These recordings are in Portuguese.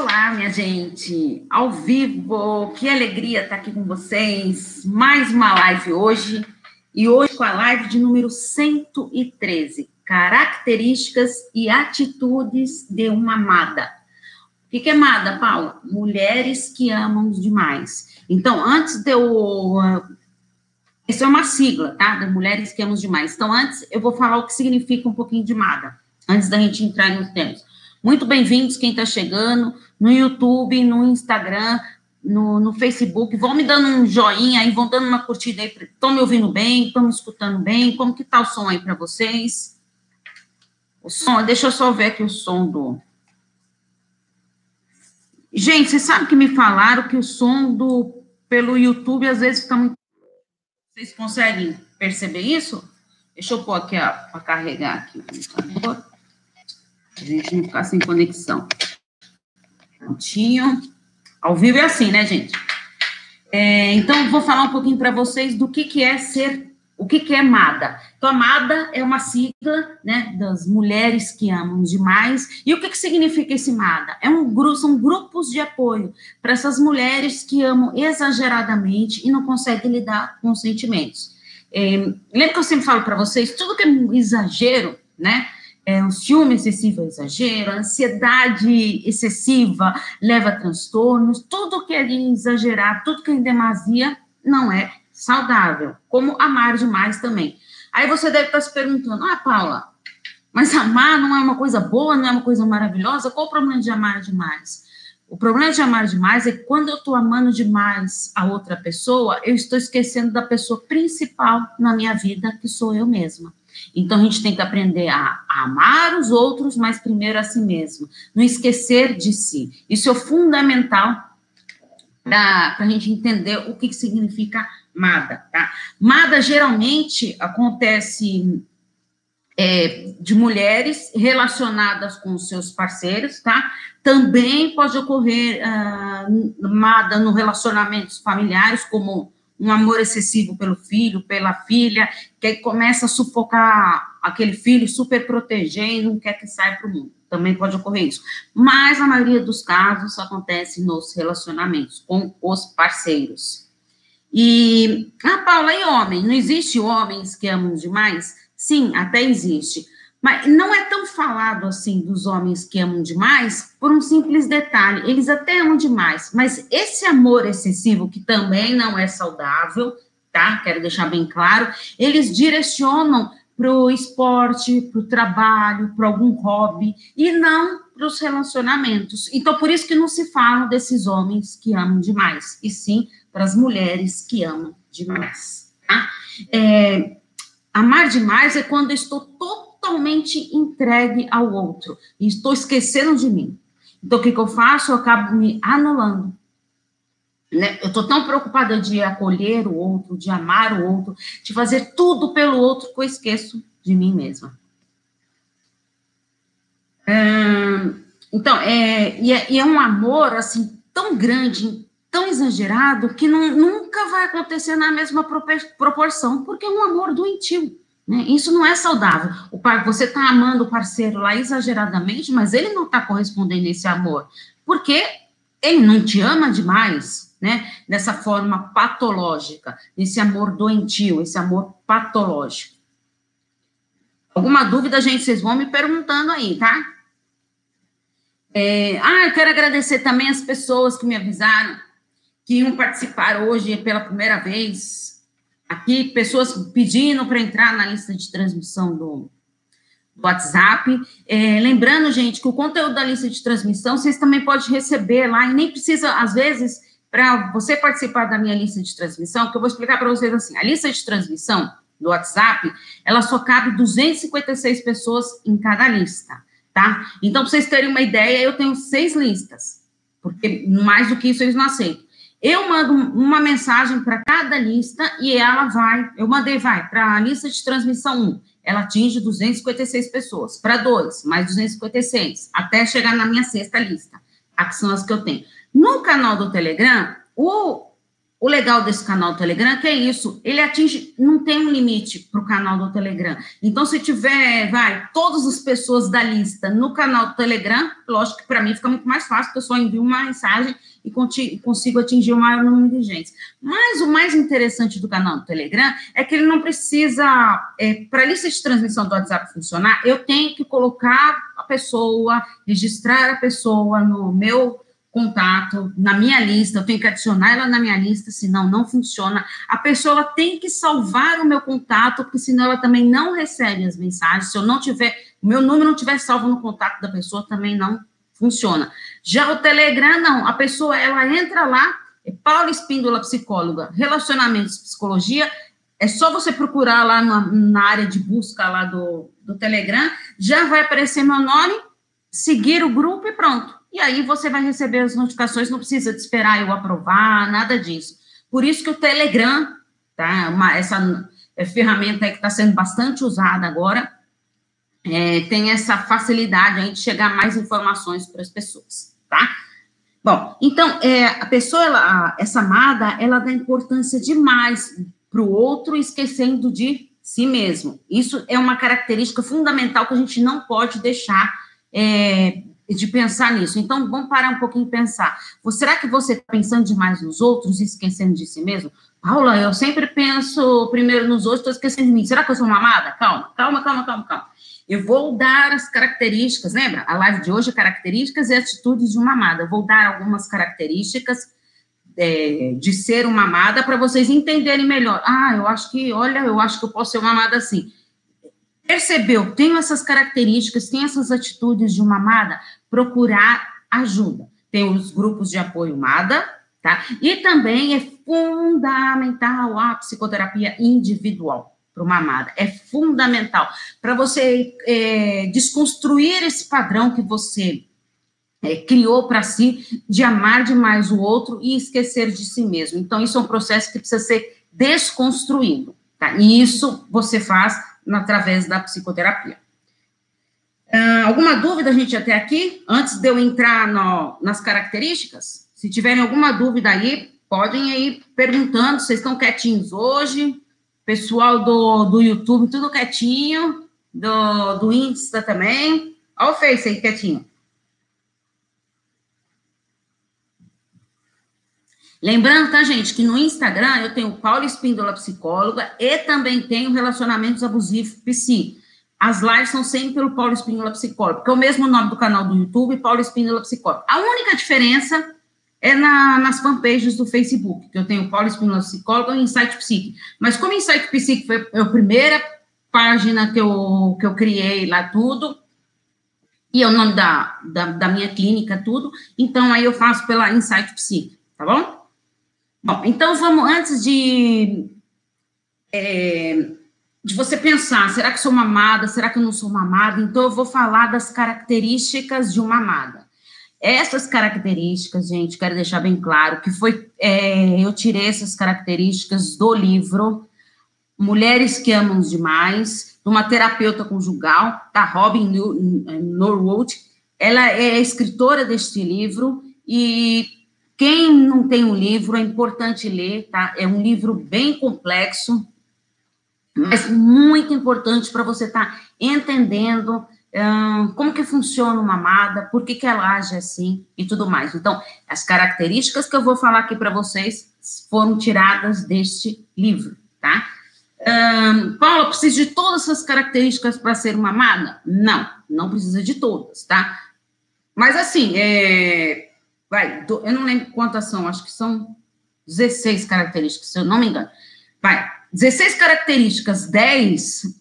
Olá, minha gente, ao vivo, que alegria estar aqui com vocês. Mais uma live hoje, e hoje com a live de número 113, Características e Atitudes de uma Amada. O que, é amada, Paula? Mulheres que amam demais. Então, antes de eu. Isso é uma sigla, tá? De mulheres que amam demais. Então, antes, eu vou falar o que significa um pouquinho de amada, antes da gente entrar nos temas. Muito bem-vindos quem está chegando no YouTube, no Instagram, no, no, Facebook. Vão me dando um joinha aí, vão dando uma curtida aí. Estão me ouvindo bem? Estão me escutando bem? Como que tá o som aí para vocês? O som, deixa eu só ver aqui o som do... Gente, vocês sabem que me falaram que o som do pelo YouTube às vezes fica muito... Vocês conseguem perceber isso? Deixa eu pôr aqui para carregar aqui, por favor. A gente não ficar sem conexão. Prontinho. Ao vivo é assim, né, gente? É, então, vou falar um pouquinho para vocês do que, que é ser, o que, que é amada. Então, amada é uma sigla, né, das mulheres que amam demais. E o que, que significa esse amada? É um grupo, são grupos de apoio para essas mulheres que amam exageradamente e não conseguem lidar com os sentimentos. É, lembra que eu sempre falo para vocês, tudo que é um exagero, né, é, o ciúme excessivo é exagero, a ansiedade excessiva leva a transtornos, tudo que é exagerar, tudo que é em demasia, não é saudável, como amar demais também. Aí você deve estar se perguntando, ah, Paula, mas amar não é uma coisa boa, não é uma coisa maravilhosa? Qual o problema de amar demais? O problema de amar demais é que quando eu estou amando demais a outra pessoa, eu estou esquecendo da pessoa principal na minha vida, que sou eu mesma. Então a gente tem que aprender a, amar os outros, mas primeiro a si mesmo. Não esquecer de si. Isso é fundamental para a gente entender o que, que significa MADA, tá? MADA geralmente acontece é, de mulheres relacionadas com seus parceiros, tá? Também pode ocorrer uh, MADA no relacionamentos familiares, como um amor excessivo pelo filho, pela filha, que começa a sufocar aquele filho, super proteger e não quer que saia para o mundo. Também pode ocorrer isso. Mas a maioria dos casos acontece nos relacionamentos com os parceiros. E, ah, Paula, e homem? Não existe homens que amam demais? Sim, até existe. Mas não é tão falado assim dos homens que amam demais por um simples detalhe. Eles até amam demais, mas esse amor excessivo, que também não é saudável, tá? Quero deixar bem claro, eles direcionam para o esporte, para o trabalho, para algum hobby, e não para os relacionamentos. Então, por isso que não se fala desses homens que amam demais, e sim para as mulheres que amam demais. Tá? É, amar demais é quando eu estou totalmente totalmente entregue ao outro e estou esquecendo de mim. Então, o que, que eu faço? Eu acabo me anulando. Né? Eu estou tão preocupada de acolher o outro, de amar o outro, de fazer tudo pelo outro, que eu esqueço de mim mesma. então, é, e, é, e é um amor, assim, tão grande, tão exagerado, que não, nunca vai acontecer na mesma proporção, porque é um amor doentio. Né? Isso não é saudável. O par, você está amando o parceiro lá exageradamente, mas ele não está correspondendo a esse amor, porque ele não te ama demais, né? Dessa forma patológica, esse amor doentio, esse amor patológico. Alguma dúvida, gente, vocês vão me perguntando aí, tá? É, ah, eu quero agradecer também as pessoas que me avisaram que iam participar hoje pela primeira vez aqui pessoas pedindo para entrar na lista de transmissão do, do WhatsApp. É, lembrando, gente, que o conteúdo da lista de transmissão vocês também podem receber lá, e nem precisa, às vezes, para você participar da minha lista de transmissão, que eu vou explicar para vocês assim: a lista de transmissão do WhatsApp, ela só cabe 256 pessoas em cada lista, tá? Então, para vocês terem uma ideia, eu tenho seis listas, porque mais do que isso eles não aceitam. Eu mando uma mensagem para cada lista e ela vai, eu mandei, vai, para a lista de transmissão 1, ela atinge 256 pessoas, para 2, mais 256, até chegar na minha sexta lista, que são as que eu tenho. No canal do Telegram, o, o legal desse canal do Telegram é que é isso, ele atinge, não tem um limite para o canal do Telegram. Então, se tiver, vai, todas as pessoas da lista no canal do Telegram, lógico que para mim fica muito mais fácil, porque eu só envio uma mensagem e consigo atingir o maior número de gente. Mas o mais interessante do canal do Telegram é que ele não precisa, é, para a lista de transmissão do WhatsApp funcionar, eu tenho que colocar a pessoa, registrar a pessoa no meu contato na minha lista, eu tenho que adicionar ela na minha lista, senão não funciona. A pessoa tem que salvar o meu contato, porque senão ela também não recebe as mensagens. Se eu não tiver, o meu número não tiver salvo no contato da pessoa, também não funciona. Já o Telegram, não, a pessoa, ela entra lá, é Paula Espíndola, psicóloga, relacionamentos, psicologia, é só você procurar lá na, na área de busca lá do, do Telegram, já vai aparecer meu nome, seguir o grupo e pronto e aí você vai receber as notificações, não precisa de esperar eu aprovar, nada disso. Por isso que o Telegram, tá? Uma, essa é, ferramenta que está sendo bastante usada agora, é, tem essa facilidade aí de chegar mais informações para as pessoas, tá? Bom, então, é, a pessoa, ela, essa amada, ela dá importância demais para o outro, esquecendo de si mesmo. Isso é uma característica fundamental que a gente não pode deixar é, de pensar nisso. Então, vamos parar um pouquinho e pensar. Será que você está pensando demais nos outros e esquecendo de si mesmo? Paula, eu sempre penso primeiro nos outros, estou esquecendo de mim. Será que eu sou mamada? Calma, calma, calma, calma, calma. Eu vou dar as características, lembra? A live de hoje é características e atitudes de uma amada. Eu vou dar algumas características é, de ser uma amada para vocês entenderem melhor. Ah, eu acho que, olha, eu acho que eu posso ser uma amada assim. Percebeu? Tenho essas características, tenho essas atitudes de uma amada procurar ajuda. Tem os grupos de apoio MADA, tá? E também é fundamental a psicoterapia individual para uma amada. É fundamental para você é, desconstruir esse padrão que você é, criou para si de amar demais o outro e esquecer de si mesmo. Então, isso é um processo que precisa ser desconstruído, tá? E isso você faz através da psicoterapia. Uh, alguma dúvida, gente, até aqui? Antes de eu entrar no, nas características? Se tiverem alguma dúvida aí, podem ir perguntando. Vocês estão quietinhos hoje? Pessoal do, do YouTube, tudo quietinho. Do, do Insta também. Olha o Face aí, quietinho. Lembrando, tá, gente, que no Instagram eu tenho Paula Espíndola Psicóloga e também tenho Relacionamentos Abusivos Psi. As lives são sempre pelo Paulo Espíndola Psicólogo, que é o mesmo nome do canal do YouTube, Paulo Espíndola Psicólogo. A única diferença é na, nas fanpages do Facebook, que eu tenho Paulo Espíndola Psicólogo e Insight Psique. Mas como Insight Psique foi a primeira página que eu, que eu criei lá tudo, e é o nome da, da, da minha clínica, tudo, então aí eu faço pela Insight Psique, tá bom? Bom, então vamos, antes de... É, de você pensar, será que sou uma amada, será que eu não sou uma amada? Então, eu vou falar das características de uma amada. Essas características, gente, quero deixar bem claro que foi, é, eu tirei essas características do livro Mulheres que Amam Demais, de uma terapeuta conjugal, da Robin Norwood. Ela é escritora deste livro e quem não tem o um livro é importante ler, tá? É um livro bem complexo, mas muito importante para você estar tá entendendo como que funciona uma amada, por que, que ela age assim e tudo mais. Então, as características que eu vou falar aqui para vocês foram tiradas deste livro, tá? Um, Paula, precisa de todas essas características para ser uma amada? Não, não precisa de todas, tá? Mas assim, é, vai, eu não lembro quantas são, acho que são 16 características, se eu não me engano. Vai, 16 características, 10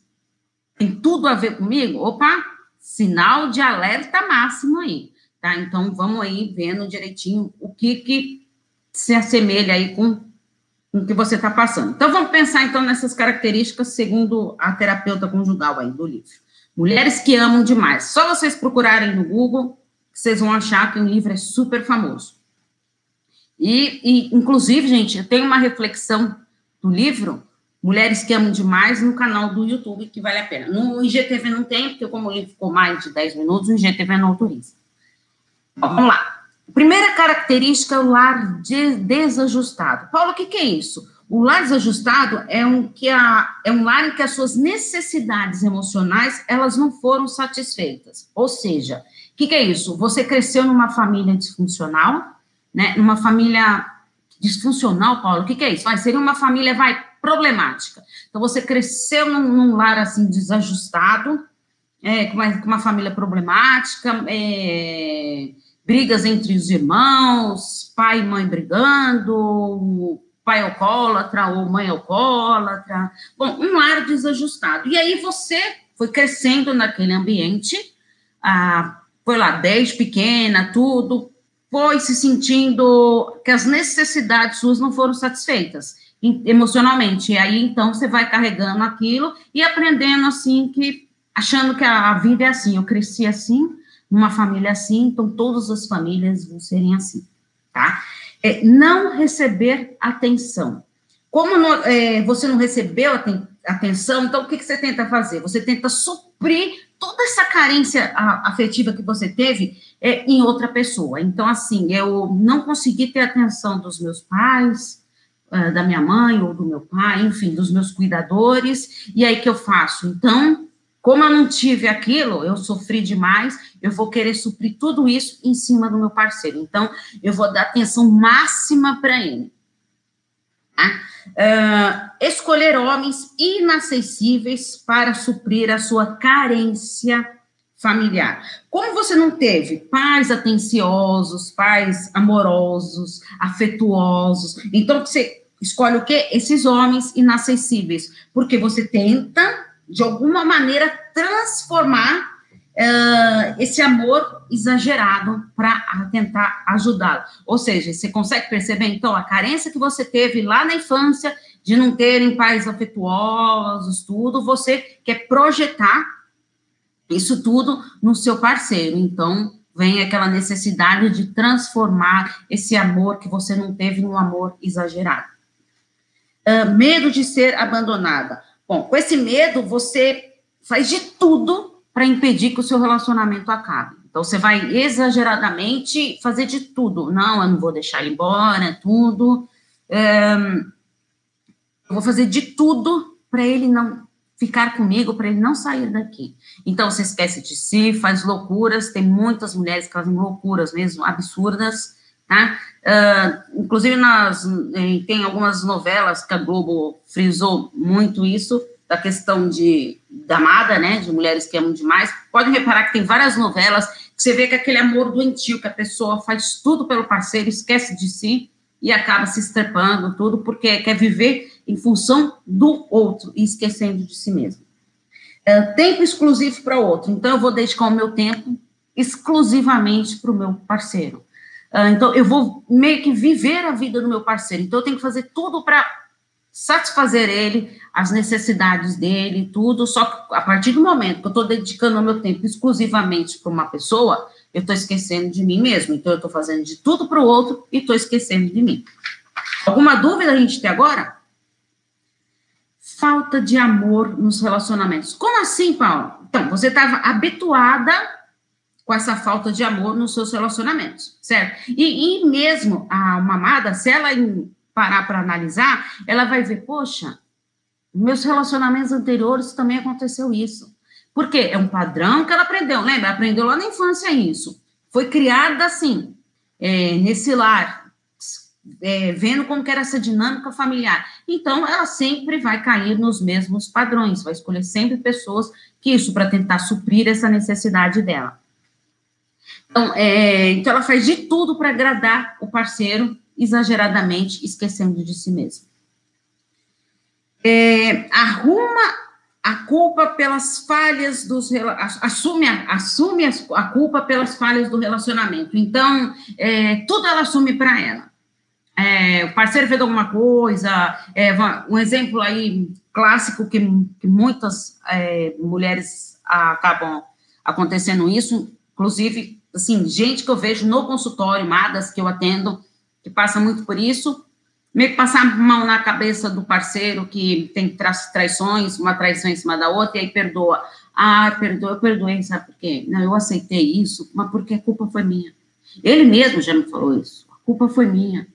tem tudo a ver comigo? Opa, sinal de alerta máximo aí, tá? Então, vamos aí vendo direitinho o que que se assemelha aí com, com o que você está passando. Então, vamos pensar, então, nessas características segundo a terapeuta conjugal aí do livro. Mulheres que amam demais. Só vocês procurarem no Google, vocês vão achar que o livro é super famoso. E, e inclusive, gente, eu tenho uma reflexão do livro Mulheres que Amam Demais no canal do YouTube, que vale a pena. No IGTV não tem, porque como o livro ficou mais de 10 minutos, o IGTV não autoriza. Vamos lá. Primeira característica é o lar de, desajustado. Paulo, o que, que é isso? O lar desajustado é um, que a, é um lar em que as suas necessidades emocionais elas não foram satisfeitas. Ou seja, o que, que é isso? Você cresceu numa família disfuncional, né? Numa família disfuncional, Paulo, o que, que é isso? Vai, seria uma família, vai, problemática. Então, você cresceu num, num lar, assim, desajustado, é, com, uma, com, uma, família problemática, é, brigas entre os irmãos, pai e mãe brigando, pai alcoólatra ou mãe alcoólatra. Bom, um lar desajustado. E aí você foi crescendo naquele ambiente, ah, foi lá, 10 pequena, tudo, foi se sentindo que as necessidades suas não foram satisfeitas emocionalmente. E aí, então, você vai carregando aquilo e aprendendo, assim, que achando que a, vida é assim. Eu cresci assim, numa família assim, então todas as famílias vão serem assim, tá? É, não receber atenção. Como no, é, você não recebeu aten atenção, então o que, que você tenta fazer? Você tenta suprir toda essa carência afetiva que você teve é, em outra pessoa. Então, assim, eu não consegui ter atenção dos meus pais, da minha mãe ou do meu pai, enfim, dos meus cuidadores, e aí que eu faço? Então, como eu não tive aquilo, eu sofri demais, eu vou querer suprir tudo isso em cima do meu parceiro. Então, eu vou dar atenção máxima para ele. Tá? Uh, escolher homens inacessíveis para suprir a sua carência familiar. Como você não teve pais atenciosos, pais amorosos, afetuosos, então você escolhe o quê? Esses homens inacessíveis, porque você tenta de alguma maneira, transformar uh, esse amor exagerado para tentar ajudá-lo. Ou seja, você consegue perceber, então, a carência que você teve lá na infância, de não terem pais afetuosos, tudo, você quer projetar isso tudo no seu parceiro. Então, vem aquela necessidade de transformar esse amor que você não teve num amor exagerado. Uh, medo de ser abandonada. Bom, com esse medo, você faz de tudo para impedir que o seu relacionamento acabe. Então, você vai exageradamente fazer de tudo. Não, eu não vou deixar ele embora, tudo. É, eu vou fazer de tudo para ele não ficar comigo, para ele não sair daqui. Então, você esquece de si, faz loucuras. Tem muitas mulheres que fazem loucuras mesmo, absurdas, tá? Uh, inclusive, nas, tem algumas novelas que a Globo frisou muito isso, da questão de, da amada, né, de mulheres que amam demais. Pode reparar que tem várias novelas que você vê que aquele amor doentio, que a pessoa faz tudo pelo parceiro, esquece de si e acaba se estrepando tudo, porque quer viver em função do outro e esquecendo de si mesmo. É, tempo exclusivo para o outro. Então, eu vou dedicar o meu tempo exclusivamente para o meu parceiro. Uh, então, eu vou meio que viver a vida do meu parceiro. Então, eu tenho que fazer tudo para satisfazer ele, as necessidades dele, tudo. Só que a partir do momento que eu estou dedicando o meu tempo exclusivamente para uma pessoa, eu estou esquecendo de mim mesmo. Então, eu estou fazendo de tudo para o outro e estou esquecendo de mim. Alguma dúvida a gente tem agora? Falta de amor nos relacionamentos. Como assim, Paulo? Então, você estava habituada com essa falta de amor nos seus relacionamentos, certo? E, e mesmo a uma amada, se ela parar para analisar, ela vai ver, poxa, meus relacionamentos anteriores também aconteceu isso. Por quê? É um padrão que ela aprendeu, lembra? Aprendeu lá na infância isso. Foi criada assim, é, nesse lar, é, vendo como que era essa dinâmica familiar. Então, ela sempre vai cair nos mesmos padrões, vai escolher sempre pessoas que isso, para tentar suprir essa necessidade dela. Então, é, então ela faz de tudo para agradar o parceiro, exageradamente, esquecendo de si mesmo. É, arruma a culpa pelas falhas dos assume a, assume a culpa pelas falhas do relacionamento. Então, é, tudo ela assume para ela. É, o parceiro fez alguma coisa, é, um exemplo aí clássico que, que muitas é, mulheres acabam acontecendo isso, inclusive assim, gente que eu vejo no consultório, madas que eu atendo, que passa muito por isso, meio que passar mão na cabeça do parceiro que tem tra traições, uma traição em cima da outra, e aí perdoa. Ah, perdoa, eu perdoei, sabe por quê? Não, eu aceitei isso, mas porque a culpa foi minha. Ele mesmo já me falou isso. A culpa foi minha.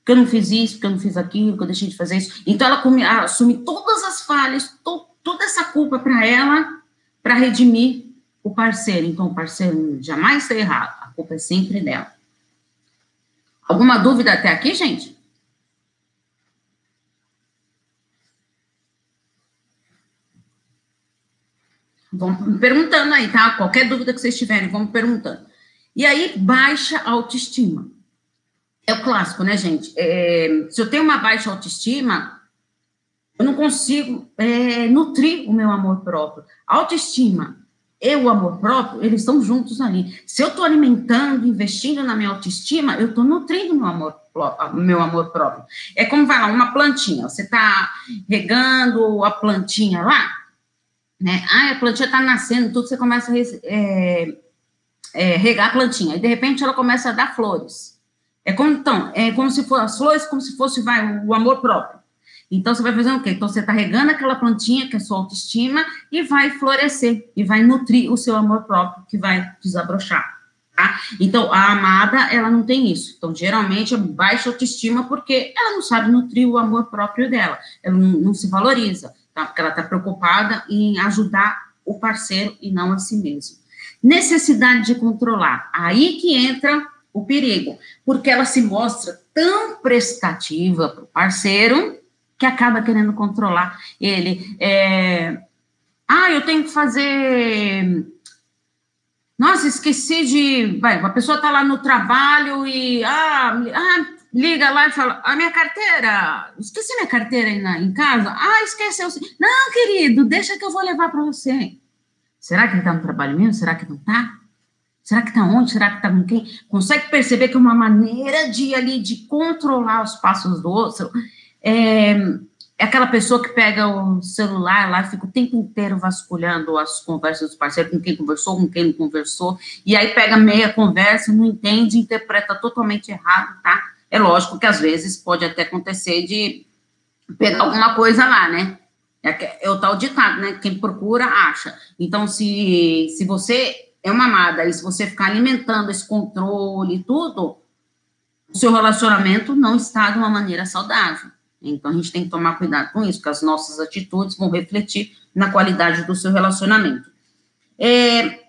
Porque eu não fiz isso, porque eu não fiz aquilo, porque eu deixei de fazer isso. Então ela assume todas as falhas, to, toda essa culpa para ela, para redimir o parceiro. Então o parceiro jamais está errado. A culpa é sempre dela. Alguma dúvida até aqui, gente? Vão perguntando aí, tá? Qualquer dúvida que vocês tiverem, vamos perguntando. E aí, baixa autoestima. É o clássico, né, gente? É, se eu tenho uma baixa autoestima, eu não consigo é, nutrir o meu amor próprio. autoestima e o amor próprio, eles estão juntos ali. Se eu estou alimentando, investindo na minha autoestima, eu estou nutrindo meu amor, meu amor próprio. É como vai lá, uma plantinha. Você está regando a plantinha lá, né? Ah, a plantinha está nascendo, tudo, você começa a é, é, regar a plantinha, e de repente ela começa a dar flores. É como, então, é como se fosse as flores, como se fosse vai, o amor próprio. Então, você vai fazer o quê? Então, você está regando aquela plantinha, que é sua autoestima, e vai florescer, e vai nutrir o seu amor próprio, que vai desabrochar. Tá? Então, a amada, ela não tem isso. Então, geralmente, é baixa autoestima, porque ela não sabe nutrir o amor próprio dela. Ela não, não se valoriza tá? Porque ela está preocupada em ajudar o parceiro e não a si mesmo. Necessidade de controlar. Aí que entra o perigo, porque ela se mostra tão prestativa para o parceiro que acaba querendo controlar ele. É... Ah, eu tenho que fazer. Nossa, esqueci de. Vai, uma pessoa está lá no trabalho e. Ah, ah, liga lá e fala: a minha carteira, esqueci minha carteira aí na, em casa. Ah, esqueceu. Não, querido, deixa que eu vou levar para você. Será que ele está no trabalho mesmo? Será que não está? Será que está onde? Será que está com quem? Consegue perceber que é uma maneira de ali de controlar os passos do outro é, é aquela pessoa que pega o celular lá, fica o tempo inteiro vasculhando as conversas do parceiro, com quem conversou, com quem não conversou, e aí pega meia conversa, não entende, interpreta totalmente errado, tá? É lógico que às vezes pode até acontecer de pegar alguma coisa lá, né? É, é o tal ditado, né? Quem procura, acha. Então, se, se você é uma amada e se você ficar alimentando esse controle e tudo, o seu relacionamento não está de uma maneira saudável. Então, a gente tem que tomar cuidado com isso, porque as nossas atitudes vão refletir na qualidade do seu relacionamento. É,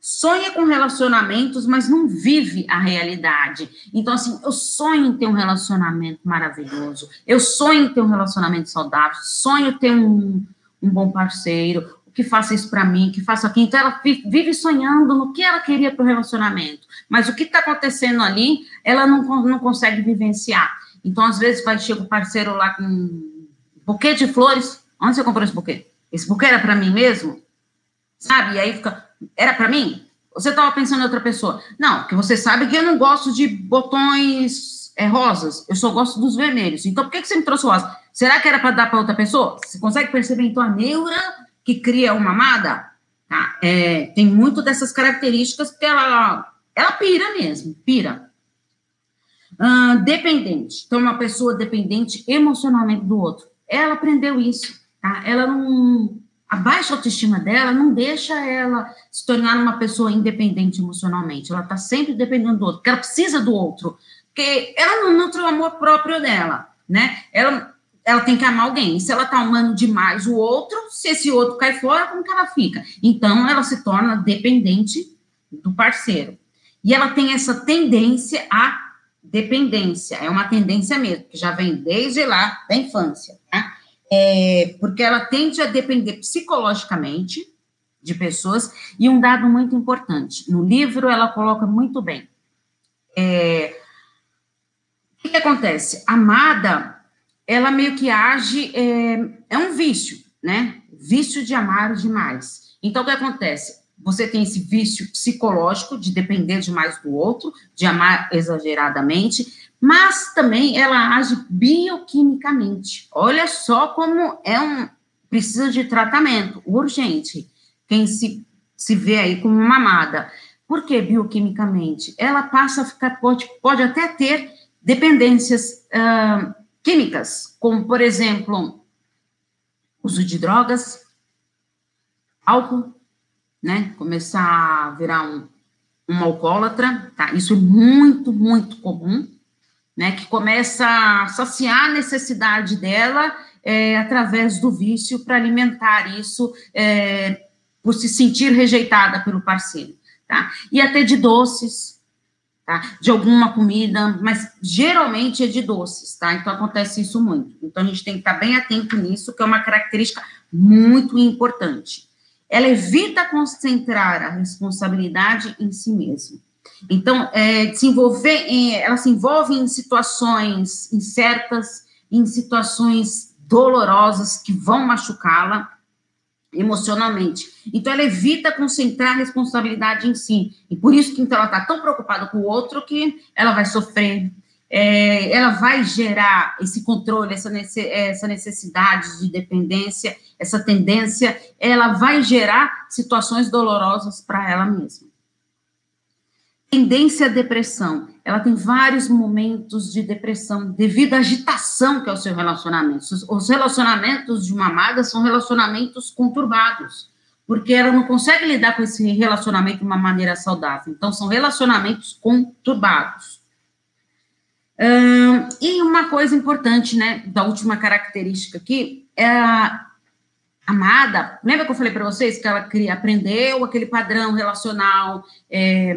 sonha com relacionamentos, mas não vive a realidade. Então, assim, eu sonho em ter um relacionamento maravilhoso, eu sonho em ter um relacionamento saudável, sonho em ter um, um bom parceiro, que faça isso para mim, que faça aquilo. Então, ela vive sonhando no que ela queria para o relacionamento, mas o que está acontecendo ali, ela não, não consegue vivenciar. Então, às vezes, vai chegar o parceiro lá com um buquê de flores. Onde você comprou esse buquê? Esse buquê era para mim mesmo? Sabe? E aí fica, era para mim? Você estava pensando em outra pessoa? Não, porque você sabe que eu não gosto de botões é, rosas, eu só gosto dos vermelhos. Então, por que, que você me trouxe rosa? Será que era para dar para outra pessoa? Você consegue perceber, então, a neura que cria uma amada? Tá? É, tem muito dessas características que ela, ela pira mesmo, pira. Uh, dependente. Então, uma pessoa dependente emocionalmente do outro. Ela aprendeu isso, tá? Ela não a baixa autoestima dela não deixa ela se tornar uma pessoa independente emocionalmente. Ela está sempre dependendo do outro, porque ela precisa do outro. Porque ela não nutre o amor próprio dela, né? Ela, ela tem que amar alguém. Se ela está amando demais o outro, se esse outro cai fora, como que ela fica? Então, ela se torna dependente do parceiro. E ela tem essa tendência à dependência. É uma tendência mesmo, que já vem desde lá da infância, tá? é, porque ela tende a depender psicologicamente de pessoas, e um dado muito importante, no livro ela coloca muito bem. É, o que, acontece? Amada, ela meio que age, é, é um vício, né? Vício de amar demais. Então, o que acontece? Você tem esse vício psicológico de depender demais do outro, de amar exageradamente, mas também ela age bioquimicamente. Olha só como é um precisa de tratamento urgente. Quem se, se vê aí como uma amada. Por que bioquimicamente? Ela passa a ficar, pode, pode até ter dependências uh, químicas, como, por exemplo, uso de drogas, álcool, né? Começar a virar um, uma alcoólatra, tá? Isso é muito, muito comum, né? Que começa a saciar a necessidade dela é, através do vício para alimentar isso é, por se sentir rejeitada pelo parceiro, tá? E até de doces, tá? De alguma comida, mas geralmente é de doces, tá? Então acontece isso muito. Então a gente tem que estar bem atento nisso, que é uma característica muito importante. Ela evita concentrar a responsabilidade em si mesma. Então, é, se envolver em, ela se envolve em situações incertas, em situações dolorosas que vão machucá-la emocionalmente. Então, ela evita concentrar a responsabilidade em si. E por isso que então, ela está tão preocupada com o outro que ela vai sofrer, é, ela vai gerar esse controle, essa, essa necessidade de dependência, essa tendência, ela vai gerar situações dolorosas para ela mesma. Tendência à depressão. Ela tem vários momentos de depressão devido à agitação que é o seu relacionamento. Os relacionamentos de uma amada são relacionamentos conturbados, porque ela não consegue lidar com esse relacionamento de uma maneira saudável. Então, são relacionamentos conturbados. Hum, e uma coisa importante, né, da última característica aqui, é a amada. Lembra que eu falei para vocês que ela queria, aprendeu aquele padrão relacional, é,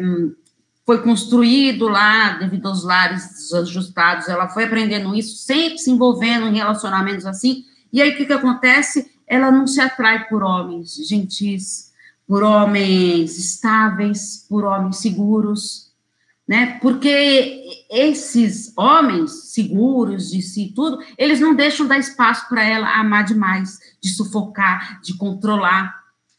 foi construído lá devido aos lares desajustados, ela foi aprendendo isso, sempre se envolvendo em relacionamentos assim, e aí o que, que acontece? Ela não se atrai por homens gentis, por homens estáveis, por homens seguros, né? Porque esses homens seguros de si tudo, eles não deixam dar espaço para ela amar demais, de sufocar, de controlar.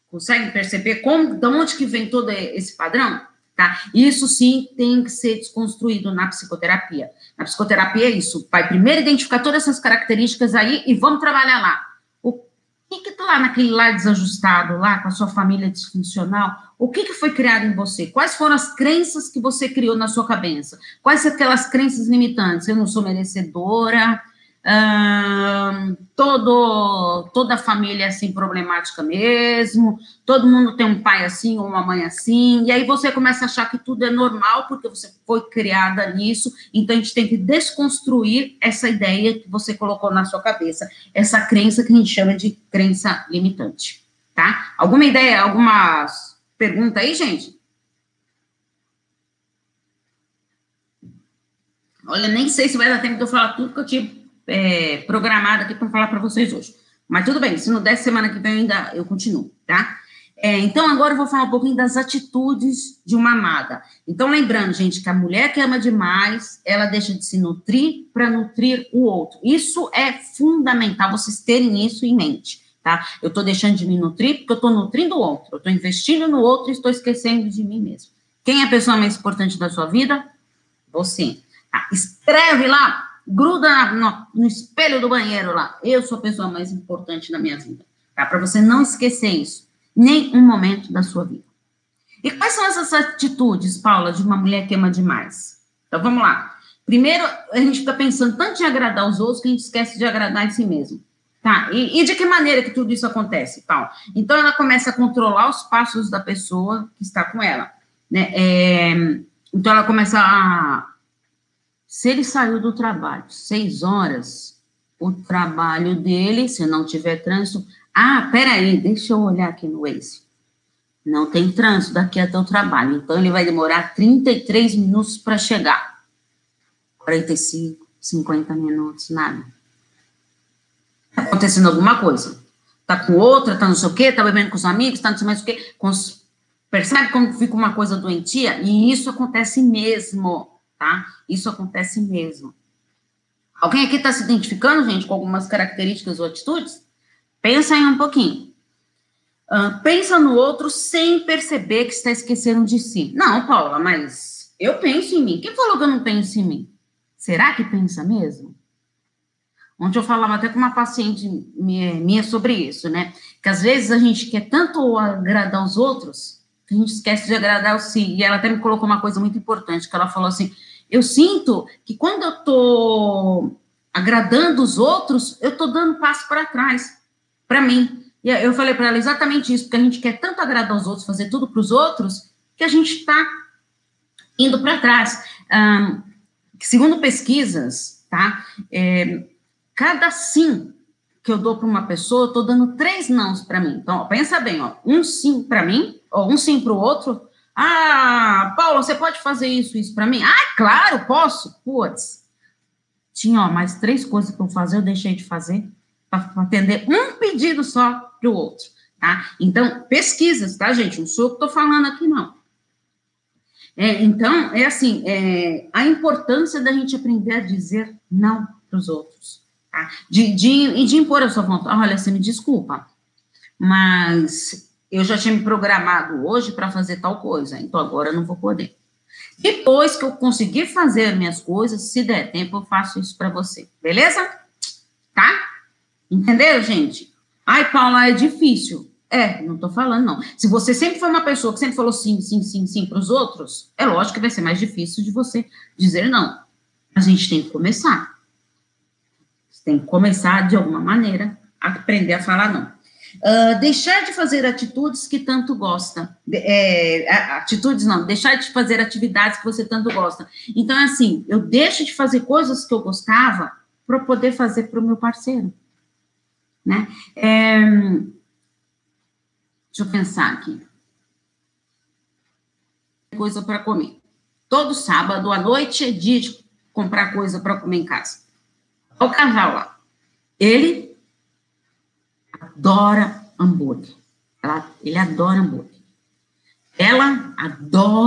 Consegue perceber como, de onde que vem todo esse padrão? Tá? Isso sim tem que ser desconstruído na psicoterapia. Na psicoterapia é isso, vai primeiro identificar todas essas características aí e vamos trabalhar lá que que tá lá naquele lar desajustado, lá com a sua família disfuncional? O que que foi criado em você? Quais foram as crenças que você criou na sua cabeça? Quais são aquelas crenças limitantes? Eu não sou merecedora, todo, toda família é assim problemática mesmo, todo mundo tem um pai assim ou uma mãe assim, e aí você começa a achar que tudo é normal porque você foi criada nisso, então a gente tem que desconstruir essa ideia que você colocou na sua cabeça, essa crença que a gente chama de crença limitante, tá? Alguma ideia, alguma pergunta aí, gente? Olha, nem sei se vai dar tempo de eu falar tudo que eu tive é, programada aqui para falar para vocês hoje. Mas tudo bem, se não der semana que vem ainda eu continuo, tá? É, então, agora eu vou falar um pouquinho das atitudes de uma amada. Então, lembrando, gente, que a mulher que ama demais, ela deixa de se nutrir para nutrir o outro. Isso é fundamental, vocês terem isso em mente, tá? Eu estou deixando de me nutrir porque eu estou nutrindo o outro. Eu estou investindo no outro e estou esquecendo de mim mesmo. Quem é a pessoa mais importante da sua vida? Você. Tá? Escreve lá gruda no, no, espelho do banheiro lá. Eu sou a pessoa mais importante na minha vida. Tá? Para você não esquecer isso. Nem um momento da sua vida. E quais são essas atitudes, Paula, de uma mulher que ama demais? Então vamos lá. Primeiro, a gente fica pensando tanto em agradar os outros que a gente esquece de agradar em si mesmo. Tá? E, e de que maneira que tudo isso acontece, Paula? Então ela começa a controlar os passos da pessoa que está com ela. Né? É, então ela começa a se ele saiu do trabalho seis horas, o trabalho dele, se não tiver trânsito. Ah, peraí, deixa eu olhar aqui no Waze. Não tem trânsito daqui até o trabalho. Então, ele vai demorar 33 minutos para chegar. 45, 50 minutos, nada. Está acontecendo alguma coisa. Está com outra, está não sei o quê, está bebendo com os amigos, está não sei mais o quê. Percebe como fica uma coisa doentia? E isso acontece mesmo tá? Isso acontece mesmo. Alguém aqui está se identificando, gente, com algumas características ou atitudes? Pensa aí um pouquinho. Uh, pensa no outro sem perceber que está esquecendo de si. Não, Paula, mas eu penso em mim. Quem falou que eu não penso em mim? Será que pensa mesmo? Ontem eu falava até com uma paciente minha sobre isso, né? Que às vezes a gente quer tanto agradar os outros que a gente esquece de agradar o si. E ela até me colocou uma coisa muito importante, que ela falou assim, eu sinto que quando eu estou agradando os outros, eu estou dando passo para trás, para mim. E eu falei para ela exatamente isso, porque a gente quer tanto agradar os outros, fazer tudo para os outros, que a gente está Indo para trás, segundo pesquisas, tá? É, cada sim que eu dou para uma pessoa, eu estou dando três nãos para mim. Então, ó, pensa bem, ó, um sim para mim, ou um sim para o outro. Ah, Paulo, você pode fazer isso, isso para mim? Ah, claro, posso. Putz, tinha ó, mais três coisas eu fazer, eu deixei de fazer para atender um pedido só para o outro, tá? Então, pesquisas, tá, gente? Não sou eu que estou falando aqui, não. É, então, é assim, é, a importância da gente aprender a dizer não para os outros, tá? De, de, de impor a sua vontade. Olha, você me desculpa, mas eu já tinha me programado hoje para fazer tal coisa, então agora eu não vou poder. Depois que eu conseguir fazer minhas coisas, se der tempo, eu faço isso para você, beleza? Tá? Entenderam, gente? Ai, Paula, é difícil. É, não tô falando, não. Se você sempre foi uma pessoa que sempre falou sim, sim, sim, sim para os outros, é lógico que vai ser mais difícil de você dizer não. A gente tem que começar. Você tem que começar, de alguma maneira, a aprender a falar não. Uh, deixar de fazer atitudes que tanto gosta. É, atitudes não, deixar de fazer atividades que você tanto gosta. Então, é assim, eu deixo de fazer coisas que eu gostava para poder fazer para o meu parceiro. Né? É, deixa eu pensar aqui. Coisa para comer. Todo sábado à noite é dia de comprar coisa para comer em casa. O casal lá. Ele adora hambúrguer. Ela, ele adora hambúrguer. Ela adora